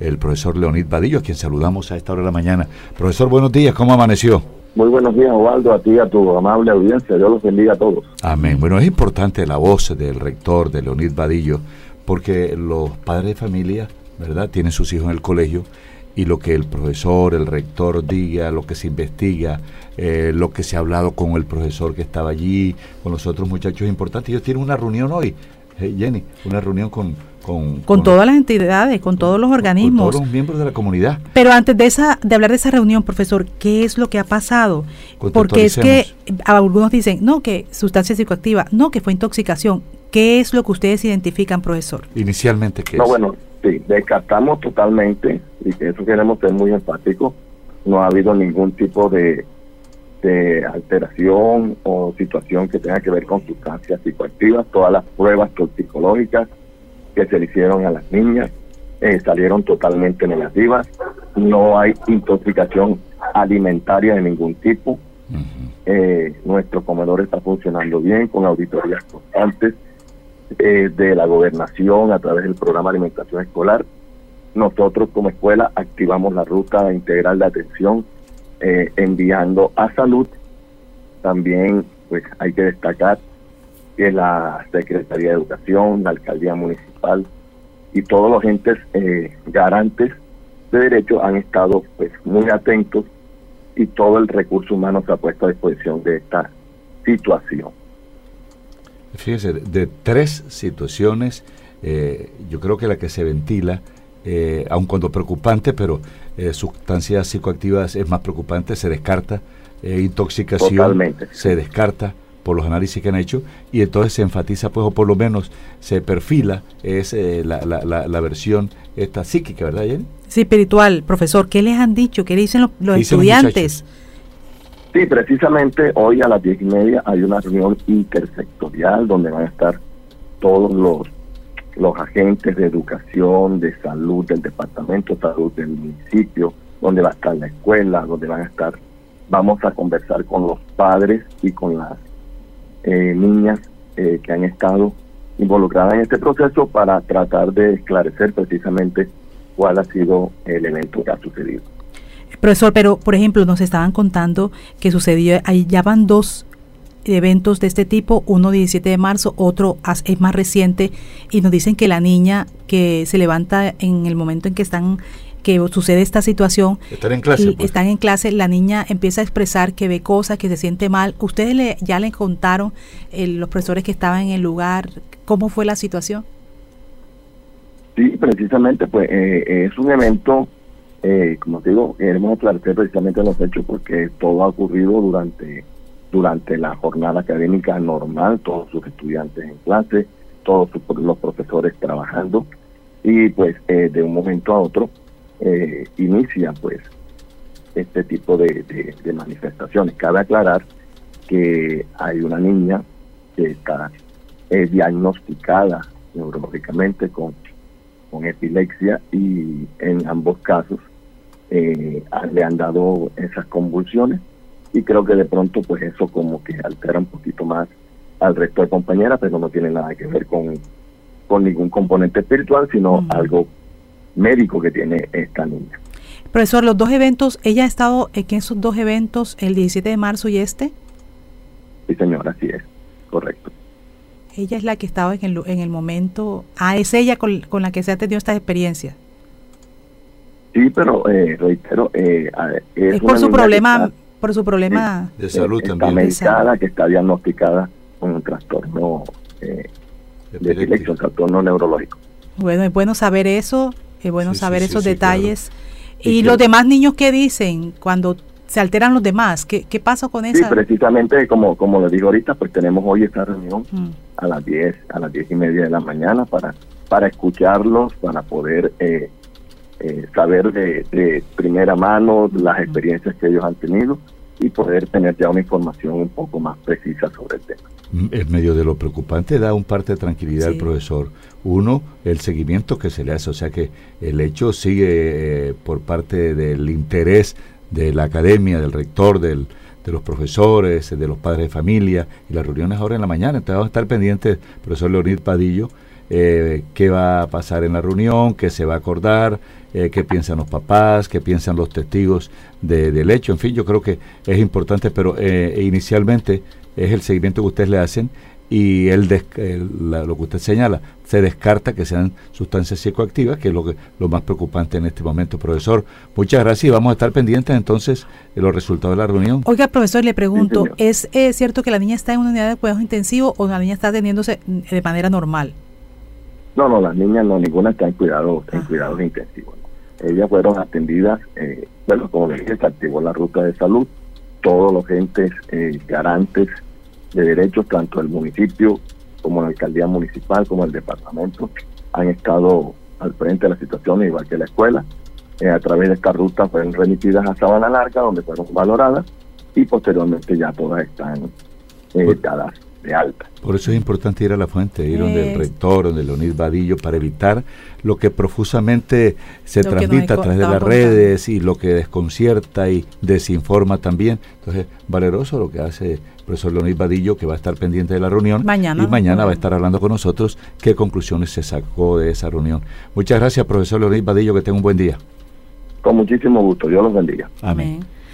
el profesor Leonid Vadillo, a quien saludamos a esta hora de la mañana. Profesor, buenos días, ¿cómo amaneció? Muy buenos días, Osvaldo, a ti y a tu amable audiencia. Dios los bendiga a todos. Amén. Bueno, es importante la voz del rector, de Leonid Vadillo, porque los padres de familia, ¿verdad?, tienen sus hijos en el colegio y lo que el profesor, el rector diga, lo que se investiga, eh, lo que se ha hablado con el profesor que estaba allí, con los otros muchachos es importante. Ellos tienen una reunión hoy, Jenny, una reunión con, con, todas las entidades, con todos los organismos. Con todos los miembros de la comunidad. Pero antes de esa, de hablar de esa reunión, profesor, ¿qué es lo que ha pasado? Porque es que algunos dicen, no, que sustancia psicoactiva, no, que fue intoxicación. ¿Qué es lo que ustedes identifican, profesor? Inicialmente, ¿qué no, bueno, sí, descartamos totalmente, y que eso queremos ser muy enfáticos, no ha habido ningún tipo de, de alteración o situación que tenga que ver con sustancias psicoactivas, todas las pruebas toxicológicas que se le hicieron a las niñas eh, salieron totalmente negativas. No hay intoxicación alimentaria de ningún tipo. Eh, nuestro comedor está funcionando bien con auditorías constantes eh, de la gobernación a través del programa de alimentación escolar. Nosotros como escuela activamos la ruta integral de atención enviando a salud. También pues hay que destacar que la Secretaría de Educación, la Alcaldía Municipal y todos los entes eh, garantes de derechos han estado pues muy atentos y todo el recurso humano se ha puesto a disposición de esta situación. Fíjese, de tres situaciones, eh, yo creo que la que se ventila, eh, aun cuando preocupante, pero eh, sustancias psicoactivas es más preocupante, se descarta, intoxicación se descarta, por los análisis que han hecho y entonces se enfatiza pues o por lo menos se perfila es eh, la, la, versión esta psíquica, ¿verdad Jenny? Sí, espiritual, profesor, ¿qué les han dicho? ¿Qué dicen los, estudiantes? sí, precisamente hoy a las diez y media hay una reunión intersectorial donde van a estar todos los los agentes de educación, de salud del departamento de salud del municipio, donde va a estar la escuela, donde van a estar, vamos a conversar con los padres y con las eh, niñas eh, que han estado involucradas en este proceso para tratar de esclarecer precisamente cuál ha sido el evento que ha sucedido. Profesor, pero por ejemplo nos estaban contando que sucedió, ahí ya van dos eventos de este tipo, uno 17 de marzo, otro es más reciente, y nos dicen que la niña que se levanta en el momento en que están que sucede esta situación. Están en clase. Pues. Están en clase, la niña empieza a expresar que ve cosas, que se siente mal. ¿Ustedes le, ya le contaron, los profesores que estaban en el lugar, cómo fue la situación? Sí, precisamente, pues eh, es un evento, eh, como te digo, queremos aclarar precisamente los hechos porque todo ha ocurrido durante, durante la jornada académica normal, todos sus estudiantes en clase, todos los profesores trabajando y pues eh, de un momento a otro eh, inicia pues este tipo de, manifestaciones. Cabe aclarar que hay una niña que está diagnosticada neurológicamente con, con epilepsia y en ambos casos eh, le han dado esas convulsiones y creo que de pronto pues eso como que altera un poquito más al resto de compañeras, pero no tiene nada que ver con, con ningún componente espiritual, sino algo médico que tiene esta niña. Profesor, los dos eventos, ¿ella ha estado en esos dos eventos, el 17 de marzo y este? Sí, señora, así es, correcto. Ella es la que estaba en el, en el momento, ah, es ella con, la que se ha tenido esta experiencia. Sí, pero eh, reitero, eh, es, por su problema, por su problema de, salud está también. medicada, que está diagnosticada con un trastorno eh, de un trastorno neurológico. Bueno, es bueno saber eso es bueno saber esos detalles. ¿Y, los demás niños qué dicen cuando se alteran los demás? ¿Qué, qué pasa con eso? Sí, precisamente como, como le digo ahorita, pues tenemos hoy esta reunión mm. a las 10, a las 10 y media de la mañana para, para escucharlos, para poder eh, eh, saber de, primera mano las experiencias que ellos han tenido y poder tener ya una información un poco más precisa sobre el tema. Mm, en medio de lo preocupante da un parte de tranquilidad al profesor. Uno, el seguimiento que se le hace, o sea que el hecho sigue eh, por parte del interés de la academia, del rector, del, de los profesores, de los padres de familia, y las reuniones ahora en la mañana. Entonces vamos a estar pendientes, profesor Leonid Padillo, eh, qué va a pasar en la reunión, qué se va a acordar, eh, qué piensan los papás, qué piensan los testigos del hecho. En fin, yo creo que es importante, pero eh, inicialmente es el seguimiento que ustedes le hacen y el, lo que usted señala, se descarta que sean sustancias psicoactivas, que es lo, que, lo más preocupante en este momento. Profesor, muchas gracias y vamos a estar pendientes entonces de los resultados de la reunión. Oiga, profesor, le pregunto, ¿es cierto que la niña está en una unidad de cuidados intensivos o la niña está atendiéndose de manera normal? No, no, las niñas no, ninguna está en cuidados, en cuidados intensivos. Ellas fueron atendidas, eh, bueno, como dije, se activó la ruta de salud, todos los entes eh, garantes de derechos, tanto el municipio como la alcaldía municipal, como el departamento, han estado al frente de la situación, igual que la escuela. Eh, a través de esta ruta fueron remitidas a Sabana Larga, donde fueron valoradas, y posteriormente ya todas están eh, dadas de alta. Por eso es importante ir a la fuente, ir donde el rector, donde Leonid Vadillo, para evitar lo que profusamente se transmite a través de las redes y lo que desconcierta y desinforma también. Entonces, valeroso lo que hace el profesor Leonid Vadillo, que va a estar pendiente de la reunión. Mañana. Y mañana va a estar hablando con nosotros qué conclusiones se sacó de esa reunión. Muchas gracias, profesor Leonid Vadillo, que tenga un buen día. Con muchísimo gusto, Dios los bendiga. Amén.